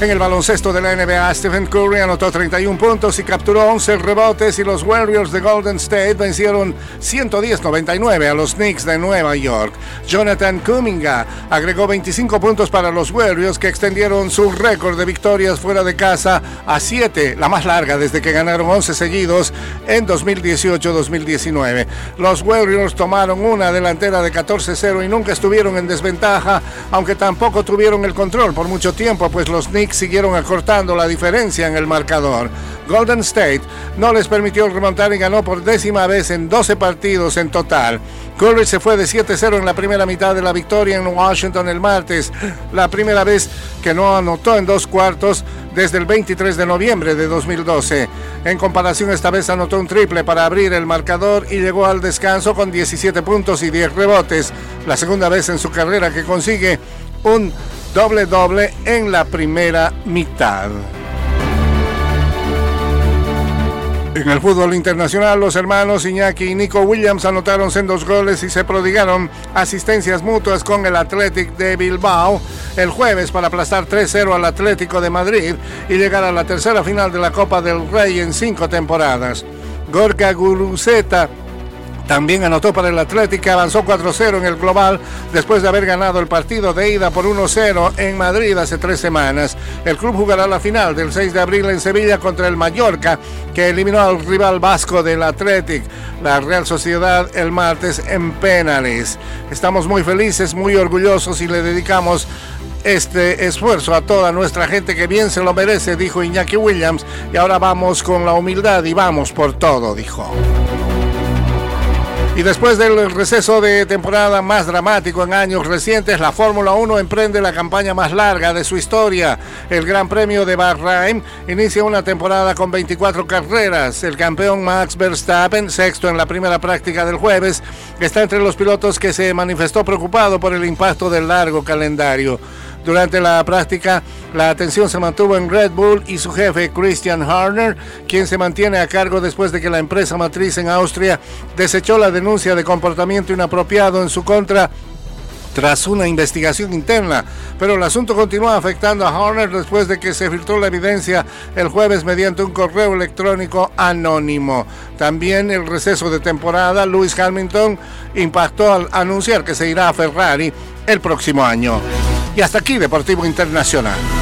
En el baloncesto de la NBA, Stephen Curry anotó 31 puntos y capturó 11 rebotes y los Warriors de Golden State vencieron 110-99 a los Knicks de Nueva York. Jonathan Kuminga agregó 25 puntos para los Warriors que extendieron su récord de victorias fuera de casa a 7, la más larga desde que ganaron 11 seguidos en 2018-2019. Los Warriors tomaron una delantera de 14-0 y nunca estuvieron en desventaja, aunque tampoco tuvieron el control por mucho tiempo, pues los Knicks siguieron acortando la diferencia en el marcador. Golden State no les permitió remontar y ganó por décima vez en 12 partidos en total. Curry se fue de 7-0 en la primera mitad de la victoria en Washington el martes, la primera vez que no anotó en dos cuartos desde el 23 de noviembre de 2012. En comparación, esta vez anotó un triple para abrir el marcador y llegó al descanso con 17 puntos y 10 rebotes, la segunda vez en su carrera que consigue un doble doble en la primera mitad. En el fútbol internacional, los hermanos Iñaki y Nico Williams anotaron sendos goles y se prodigaron asistencias mutuas con el Athletic de Bilbao el jueves para aplastar 3-0 al Atlético de Madrid y llegar a la tercera final de la Copa del Rey en cinco temporadas. Gorka Guruzeta también anotó para el Atlético, avanzó 4-0 en el global después de haber ganado el partido de ida por 1-0 en Madrid hace tres semanas. El club jugará la final del 6 de abril en Sevilla contra el Mallorca, que eliminó al rival vasco del Atlético, la Real Sociedad, el martes en penales. Estamos muy felices, muy orgullosos y le dedicamos este esfuerzo a toda nuestra gente que bien se lo merece, dijo Iñaki Williams. Y ahora vamos con la humildad y vamos por todo, dijo. Y después del receso de temporada más dramático en años recientes, la Fórmula 1 emprende la campaña más larga de su historia. El Gran Premio de Bahrain inicia una temporada con 24 carreras. El campeón Max Verstappen, sexto en la primera práctica del jueves, está entre los pilotos que se manifestó preocupado por el impacto del largo calendario. Durante la práctica, la atención se mantuvo en Red Bull y su jefe Christian Horner, quien se mantiene a cargo después de que la empresa matriz en Austria desechó la denuncia de comportamiento inapropiado en su contra tras una investigación interna, pero el asunto continúa afectando a Horner después de que se filtró la evidencia el jueves mediante un correo electrónico anónimo. También el receso de temporada, Lewis Hamilton impactó al anunciar que se irá a Ferrari el próximo año. Y hasta aquí Deportivo Internacional.